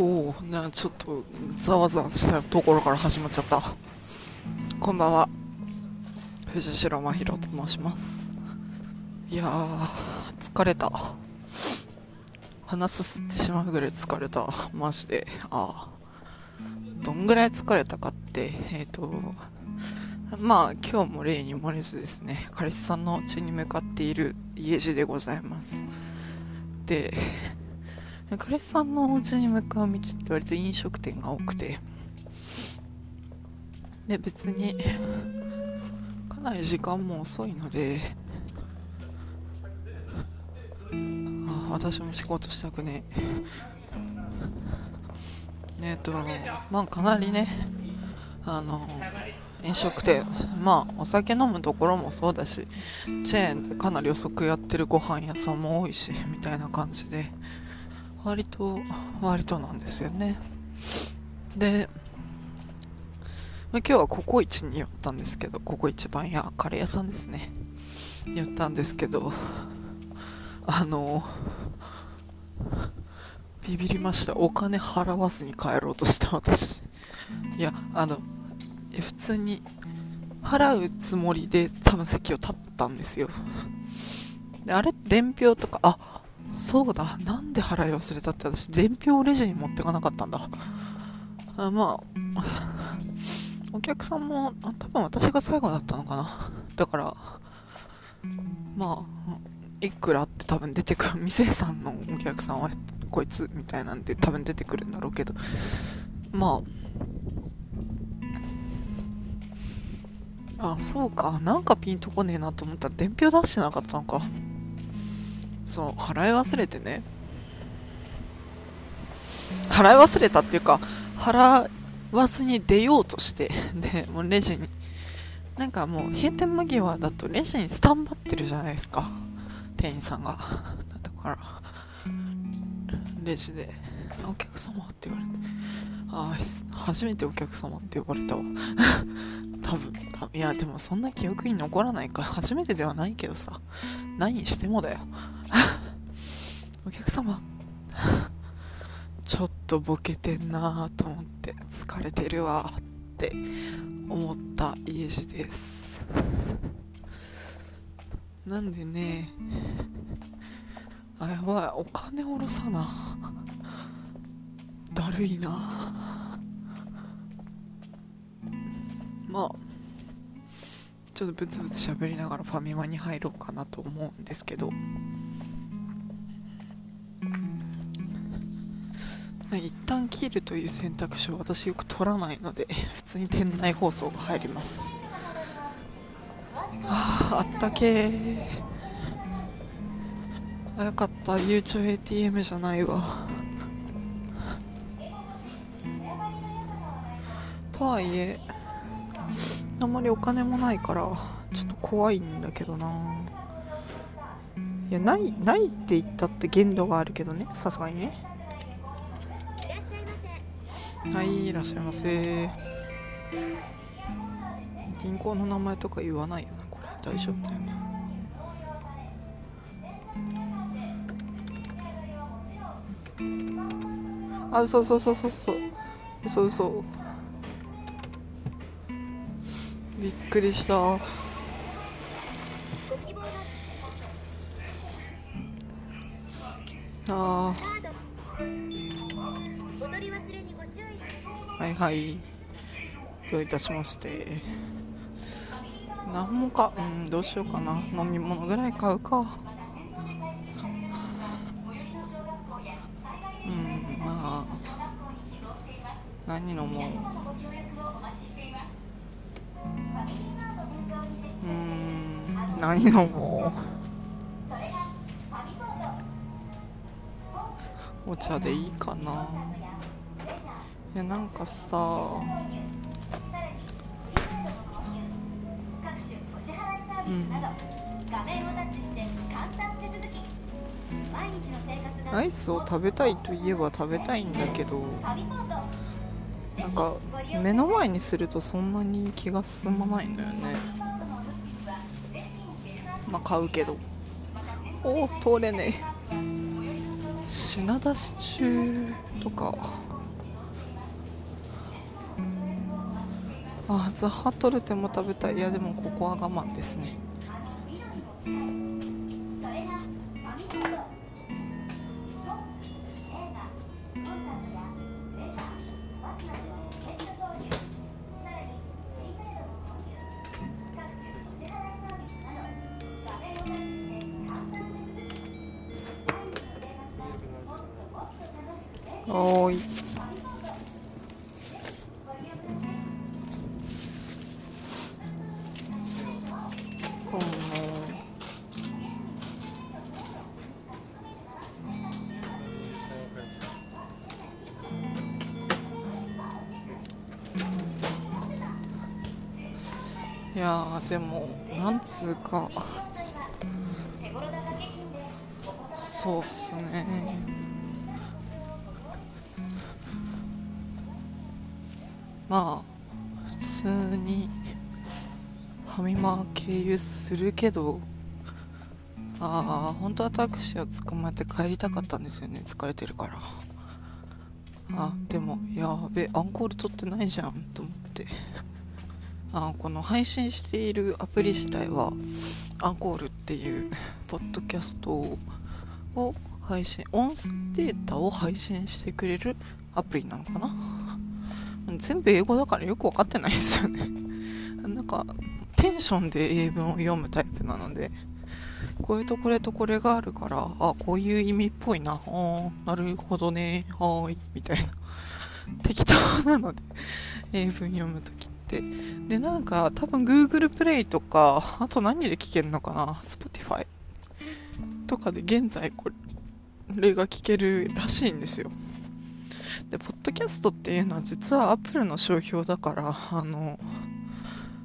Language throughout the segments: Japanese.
おおなちょっとざわざわしたところから始まっちゃった。こんばんは。藤代真宙と申します。いや疲れた。鼻すすってしまうぐらい疲れた。マジで。ああどんぐらい疲れたかってえっ、ー、とまあ今日も例に漏れずですね彼氏さんの家に向かっている家路でございます。で彼氏さんのお家に向かう道って割と飲食店が多くて。で別にかなり時間も遅いのであ私も仕事したくねえ。っとまあかなりねあの飲食店まあお酒飲むところもそうだしチェーンでかなり遅くやってるご飯屋さんも多いしみたいな感じで。割と割となんですよね。で、ま、今日はココイチに寄ったんですけどココイチ番屋カレー屋さんですね。寄ったんですけどあのビビりました。お金払わずに帰ろうとした私。いやあの普通に払うつもりで多分席を立ったんですよ。であれ伝票とかあそうだなんで払い忘れたって私伝票をレジに持ってかなかったんだ。あまあお客さんも多分私が最後だったのかな。だからまあいくらって多分出てくる店さんのお客さんはこいつみたいなんで多分出てくるんだろうけど。まああそうかなんかピンとこねえなと思ったら伝票出してなかったのか。そう払い忘れてね。払い忘れたっていうか払わずに出ようとして でもうレジに。なんかもう閉店間際だとレジにスタンバってるじゃないですか。店員さんが。だからレジで「お客様」って言われて。あ初めてお客様って呼ばれたわ。多分いやでもそんな記憶に残らないか。初めてではないけどさ。何にしてもだよ。お客様。ちょっとボケてんなと思って疲れてるわって思った家路です。なんでねあやばい。お金下ろさな。だるいな。まあちょっとブツブツ喋りながらファミマに入ろうかなと思うんですけど。一旦切るという選択肢を私よく取らないので普通に店内放送が入ります。ああったけー。あよかった。ゆうちょ ATM じゃないわ。とはいえあんまりお金もないからちょっと怖いんだけどな。いやないないって言ったって限度があるけどねさすがにね。はいいらっしゃいませ。銀行の名前とか言わないよなこれ。大丈夫だよね。あそうそうそうそうそう。そうそう。びっくりした。ああはいはい。どういたしまして。何もかうんどうしようかな。飲み物ぐらい買うか。うんまあ。何飲もう。何飲もうお茶でいいかな。いやなんかさ。アイスを食べたいといえば食べたいんだけど。なんか目の前にするとそんなに気が進まないんだよね。まあ買うけど。おお通れねえ。品出し中とか。あザハトルテも食べたい。いやでもここは我慢ですね。おーい。いやでもなんつうか。そうっすね。まあ普通にファミマ経由するけどああ本当はタクシーを捕まえて帰りたかったんですよね。疲れてるから。あでもやべアンコール取ってないじゃんと思って。あこの配信しているアプリ自体はアンコールっていうポッドキャストを配信音声データを配信してくれるアプリなのかな。全部英語だからよく分かってないですよね。なんかテンションで英文を読むタイプなのでこれとこれとこれがあるからあこういう意味っぽいなあーなるほどねはーいみたいな。適当なので英文読むときって。でなんか多分 Google プレイとかあと何で聞けるのかな Spotify とかで現在これが聞けるらしいんですよ。でポッドキャストっていうのは実はアップルの商標だからあの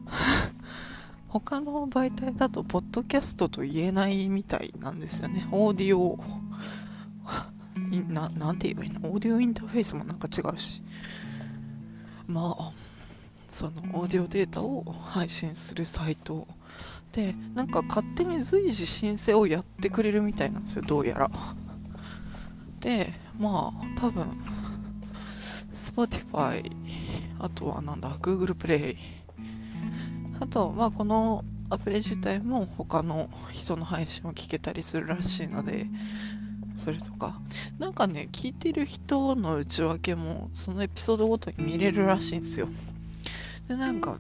他の媒体だとポッドキャストと言えないみたいなんですよね。オーディオななんて言えばいいの？オーディオインターフェースもなんか違うし。まあそのオーディオデータを配信するサイト。でなんか勝手に随時申請をやってくれるみたいなんですよどうやら。でまあ多分 Spotify あとはなんだ Google プレイあとまあこのアプリ自体も他の人の配信を聞けたりするらしいのでそれとか。なんかね聞いてる人の内訳もそのエピソードごとに見れるらしいんですよ。でなんか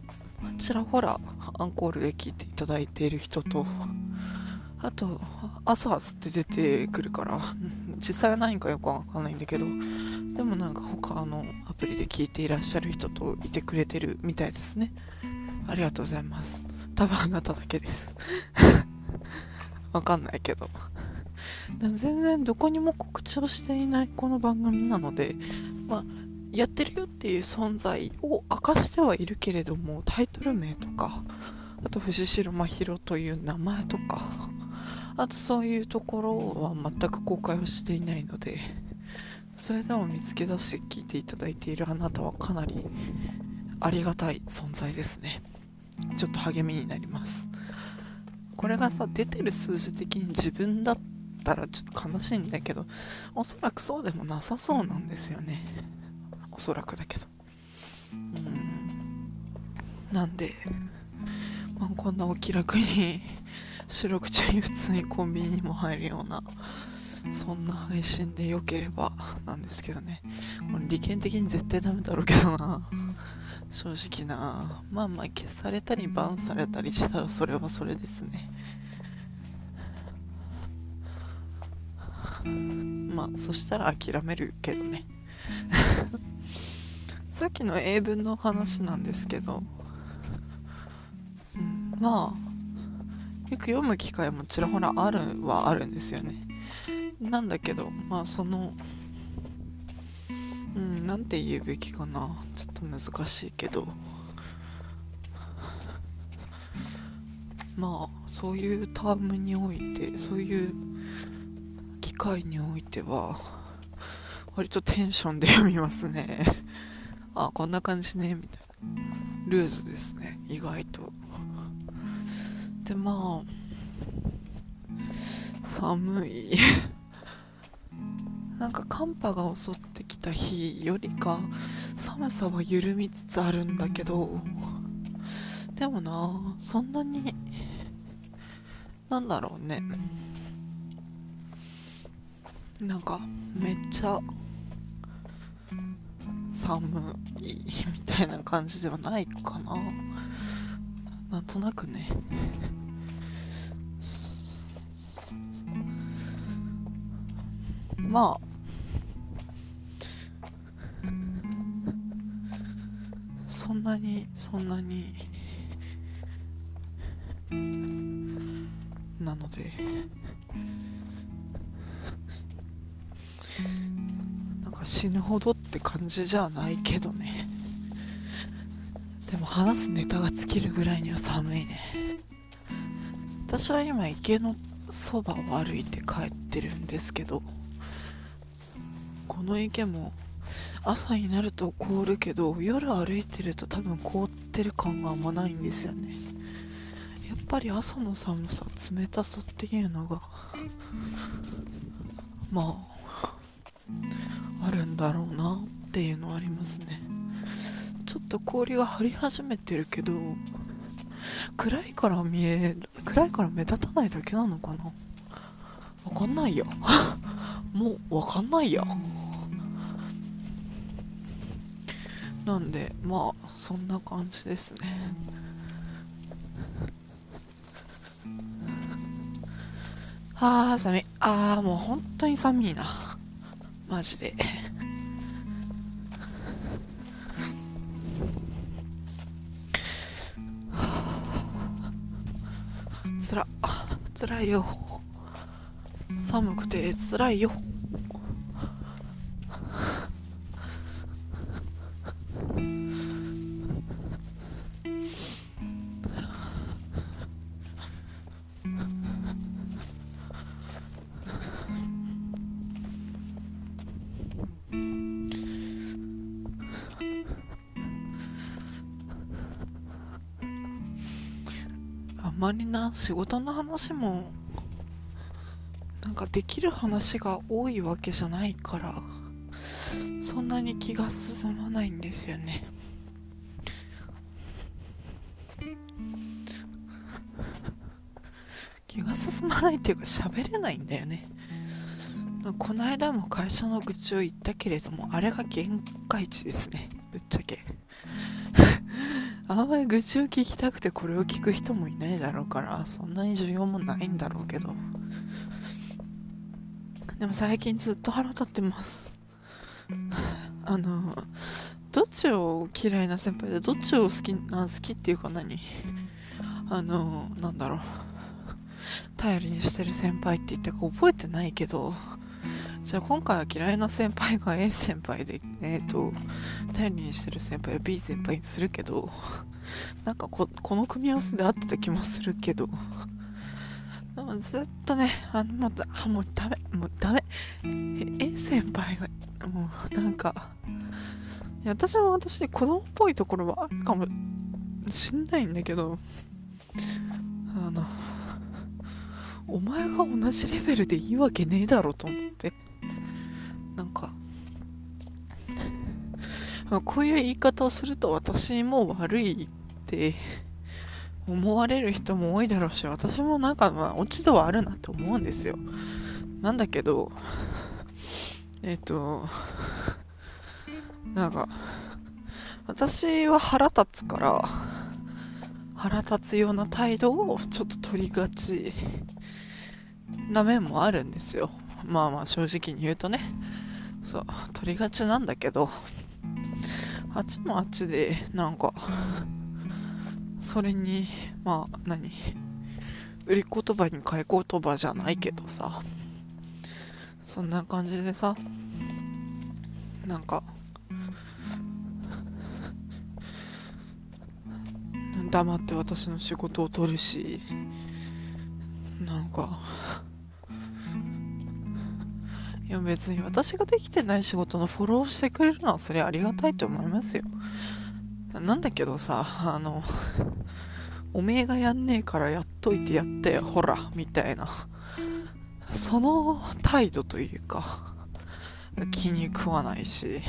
ちらほらアンコールで聞いていただいている人とあとアサースって出てくるから。実際は何かよくわかんないんだけどでもなんか他のアプリで聞いていらっしゃる人といてくれてるみたいですね。ありがとうございます。多分あなただけです。わかんないけど。でも全然どこにも告知をしていないこの番組なのでまあやってるよっていう存在を明かしてはいるけれどもタイトル名とかあと藤代真宙という名前とかあとそういうところは全く公開をしていないのでそれでも見つけ出して聞いていただいているあなたはかなりありがたい存在ですね。ちょっと励みになります。これがさ出てる数字的に自分だったらちょっと悲しいんだけどおそらくそうでもなさそうなんですよね。おそらくだけど。うん。なんで、まあ、こんなお気楽に収録中に普通にコンビニにも入るようなそんな配信で良ければなんですけどね。これ利権的に絶対ダメだろうけどな。正直な。まあまあ消されたりバンされたりしたらそれはそれですね。まあそしたら諦めるけどね。さっきの英文の話なんですけど、うん、まあよく読む機会もちらほらあるはあるんですよね。なんだけどまあそのうんなんて言うべきかな。ちょっと難しいけど。まあそういうタームにおいてそういう機会においては割とテンションで読みますね。あこんな感じねみたいな。ルーズですね意外でまあ寒い。なんか寒波が襲ってきた日よりか寒さは緩みつつあるんだけどでもなそんなになんだろうね。なんかめっちゃ寒いみたいな感じではないかな。なんとなくね。まあ。そんなにそんなに。なので。なんか死ぬほどって感じじゃないけどね。でも話すネタが尽きるぐらいには寒いね。私は今池のそばを歩いて帰ってるんですけどこの池も朝になると凍るけど夜歩いてると多分凍ってる感があんまないんですよね。やっぱり朝の寒さ冷たさっていうのがまああるんだろうなっていうのはありますね。ちょっと氷が張り始めてるけど暗いから見え暗いから目立たないだけなのかな？わかんないや もうわかんないやなんでまあそんな感じですね。あー寒い。あーもう本当に寒いな。マジで。辛いよ。寒くて辛いよ。まりな仕事の話もなんかできる話が多いわけじゃないからそんなに気が進まないんですよね。気が進まないっていうか喋れないんだよね。この間も会社の愚痴を言ったけれどもあれが限界値ですねぶっちゃけ。あんまり愚痴を聞きたくてこれを聞く人もいないだろうからそんなに需要もないんだろうけど。でも最近ずっと腹立ってます。あのどっちを嫌いな先輩でどっちを好きあ好きっていうか何？あのなんだろう。頼りにしてる先輩って言ったか覚えてないけど。じゃあ今回は嫌いな先輩が A 先輩で、えっ、ー、と、頼りにしてる先輩は B 先輩にするけど、なんかこの組み合わせで合ってた気もするけど、でもずっとね、あの、もうあ、もうダメ、もうダメ。A 先輩が、もうなんか、いや私も私で子供っぽいところはあるかもしんないんだけど、あの、お前が同じレベルでいいわけねえだろと思って。なんかこういう言い方をすると私も悪いって思われる人も多いだろうし私もなんかまあ落ち度はあるなって思うんですよ。なんだけどえっ、となんか私は腹立つから腹立つような態度をちょっと取りがちな面もあるんですよ。まあまあ正直に言うとね。そう取りがちなんだけどあっちもあっちでなんかそれにまあ何売り言葉に買い言葉じゃないけどさそんな感じでさなんか黙って私の仕事を取るしなんかや別に私ができてない仕事のフォローしてくれるのはそれありがたいと思いますよ。なんだけどさあのおめえがやんねえからやっといてやったよほらみたいな。その態度というか気に食わないし。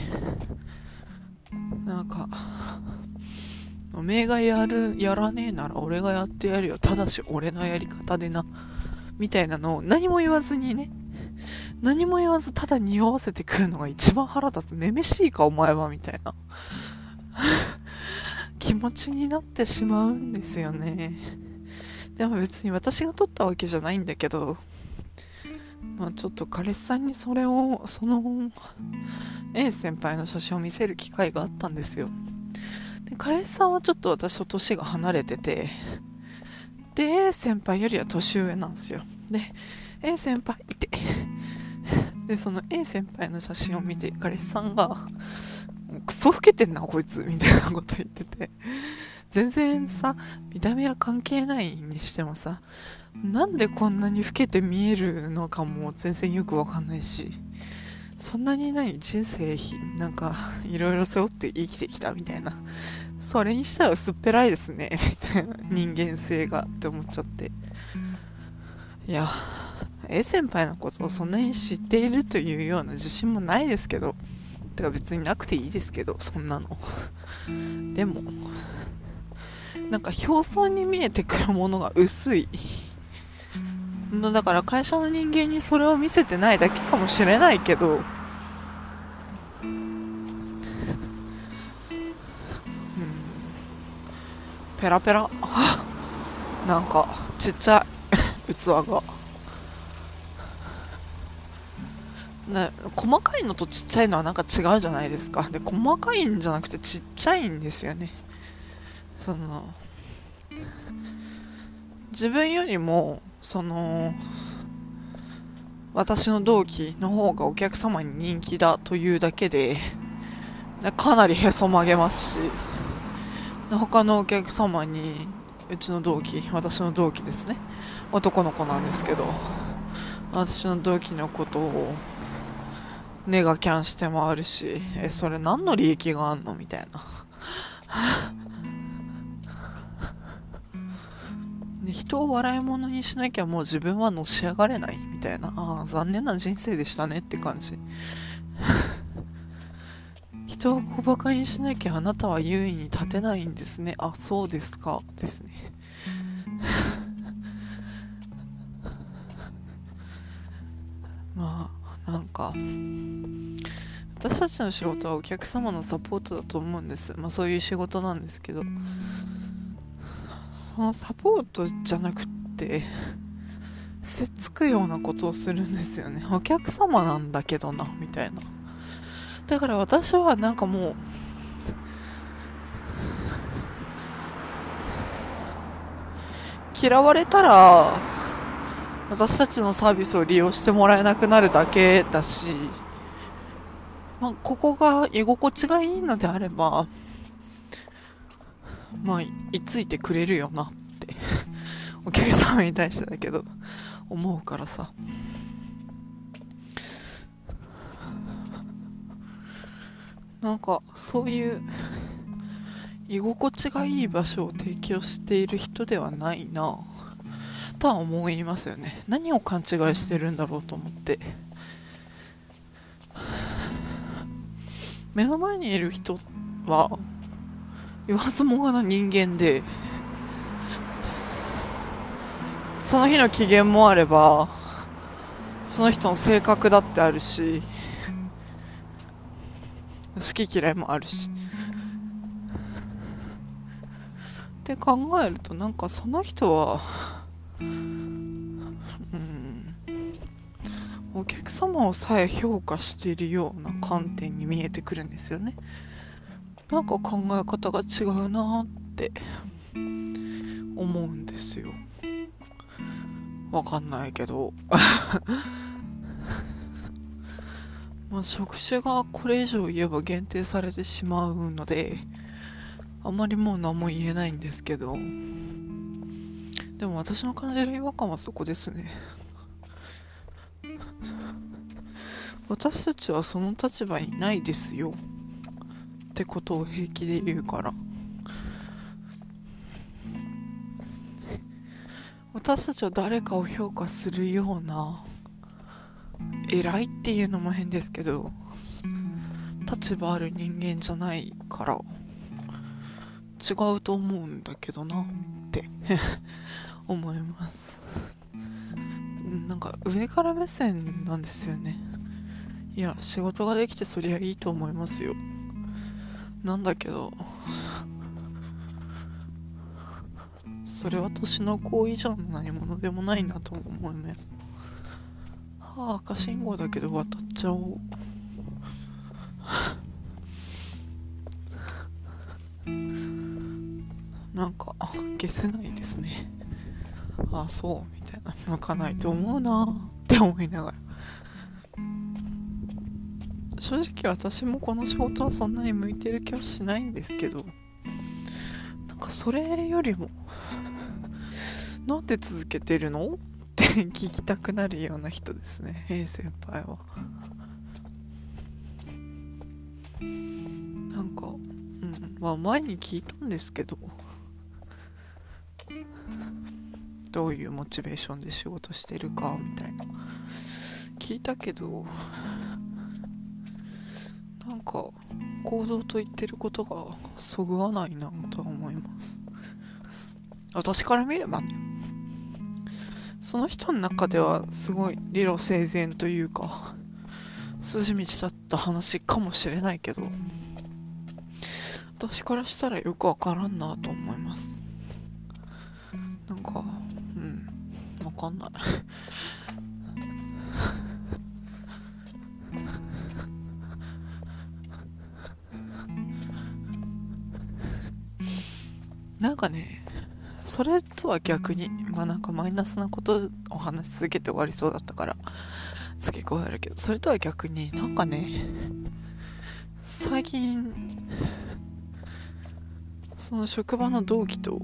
なんかおめえがやるやらねえなら俺がやってやるよ。ただし俺のやり方でな。みたいなのを何も言わずにね何も言わずただ匂わせてくるのが一番腹立つめめしいかお前はみたいな。気持ちになってしまうんですよね。でも別に私が撮ったわけじゃないんだけどまあちょっと彼氏さんにそれをその A 先輩の写真を見せる機会があったんですよ。で彼氏さんはちょっと私と年が離れててで A 先輩よりは年上なんですよ。で A 先輩いて。でその A 先輩の写真を見て彼氏さんが クソ老けてんなこいつみたいなこと言ってて。全然さ見た目は関係ないにしてもさなんでこんなに老けて見えるのかも全然よくわかんないしそんなに何人生なんかいろいろ背負って生きてきたみたいな。それにしたら薄っぺらいですねみたいな人間性がって思っちゃって。いや A 先輩のことをそんなに知っているというような自信もないですけど。てか別になくていいですけどそんなの。でもなんか表層に見えてくるものが薄い。だから会社の人間にそれを見せてないだけかもしれないけど、うん、ペラペラ。なんかちっちゃい器が。ね、細かいのとちっちゃいのはなんか違うじゃないですか。で細かいんじゃなくてちっちゃいんですよね。その自分よりもその私の同期の方がお客様に人気だというだけでかなりへそ曲げますし他のお客様にうちの同期私の同期ですね。男の子なんですけど私の同期のことをネガキャンして回るしえそれ何の利益があんのみたいな。で人を笑い物にしなきゃもう自分はのし上がれないみたいな。ああ残念な人生でしたねって感じ。人を小バカにしなきゃあなたは優位に立てないんですね。あそうですか。ですね。まあなんか私たちの仕事はお客様のサポートだと思うんです。まあそういう仕事なんですけど。そのサポートじゃなくってせっつくようなことをするんですよね。お客様なんだけどなみたいな。だから私はなんかもう嫌われたら私たちのサービスを利用してもらえなくなるだけだし、まあ、ここが居心地がいいのであればまあ、いついてくれるよなって お客様に対してだけど、思うからさ。なんか、そういう、居心地がいい場所を提供している人ではないなとは思いますよね何を勘違いしてるんだろうと思って目の前にいる人は言わずもがな人間でその日の機嫌もあればその人の性格だってあるし好き嫌いもあるし。って考えるとなんかその人は様をさえ評価しているような観点に見えてくるんですよね。なんか考え方が違うなって思うんですよ。わかんないけど。まあ職種がこれ以上言えば限定されてしまうのであまりもう何も言えないんですけど。でも私の感じる違和感はそこですね。私たちはその立場にないですよ。ってことを平気で言うから。私たちは誰かを評価するような偉いっていうのも変ですけど立場ある人間じゃないから違うと思うんだけどなって 思います。なんか上から目線なんですよね。いや仕事ができてそりゃいいと思いますよ。なんだけど。それは年の子以上の何者でもないなと思いますはあ赤信号だけど渡っちゃおう。なんか消せないですね。ああそうみたいな。向かないと思うなって思いながら。正直私もこの仕事はそんなに向いてる気はしないんですけどなんかそれよりも なんで続けてるの？って聞きたくなるような人ですね A 先輩は。なんかうんまあ前に聞いたんですけどどういうモチベーションで仕事してるかみたいな。聞いたけどか行動と言ってることがそぐわないなとは思います。私から見ればね。その人の中ではすごい理路整然というか筋道だった話かもしれないけど私からしたらよくわからんなと思います。なんかわかんない。なんかねそれとは逆にまあなんかマイナスなことを話し続けて終わりそうだったから付け加えるけどそれとは逆になんかね最近その職場の同期と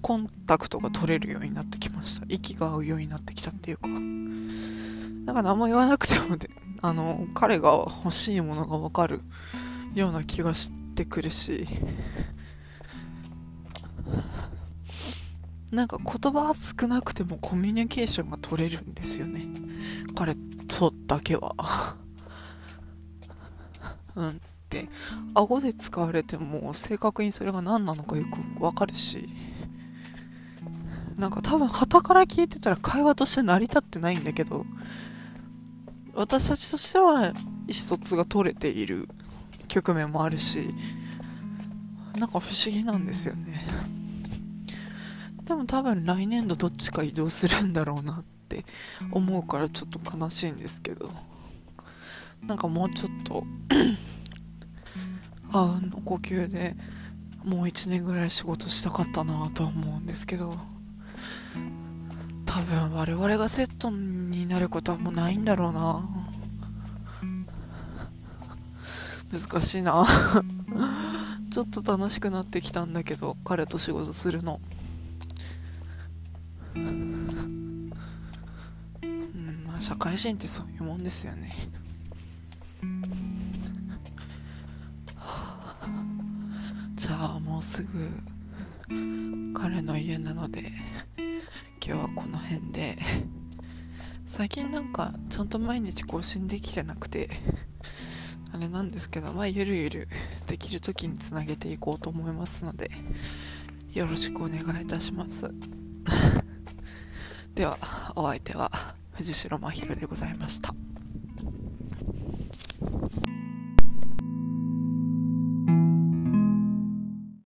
コンタクトが取れるようになってきました。息が合うようになってきたっていうか。なんか何も言わなくてもであの彼が欲しいものが分かるような気がしてくるしなんか言葉少なくてもコミュニケーションが取れるんですよね。彼とだけは。うん。って顎で使われても正確にそれが何なのかよく分かるし。なんか多分旗から聞いてたら会話として成り立ってないんだけど私たちとしては意思疎通が取れている局面もあるしなんか不思議なんですよね。でも多分来年度どっちか移動するんだろうなって思うからちょっと悲しいんですけど。なんかもうちょっと あうんの呼吸でもう1年ぐらい仕事したかったなとは思うんですけど。多分我々がセットになることはもうないんだろうな。難しいな。ちょっと楽しくなってきたんだけど彼と仕事するの。うんまあ社会人ってそういうもんですよね。じゃあもうすぐ彼の家なので今日はこの辺で。最近なんかちゃんと毎日更新できてなくてあれなんですけどまあゆるゆるできる時につなげていこうと思いますのでよろしくお願いいたします。では、お相手は藤代真宙でございました。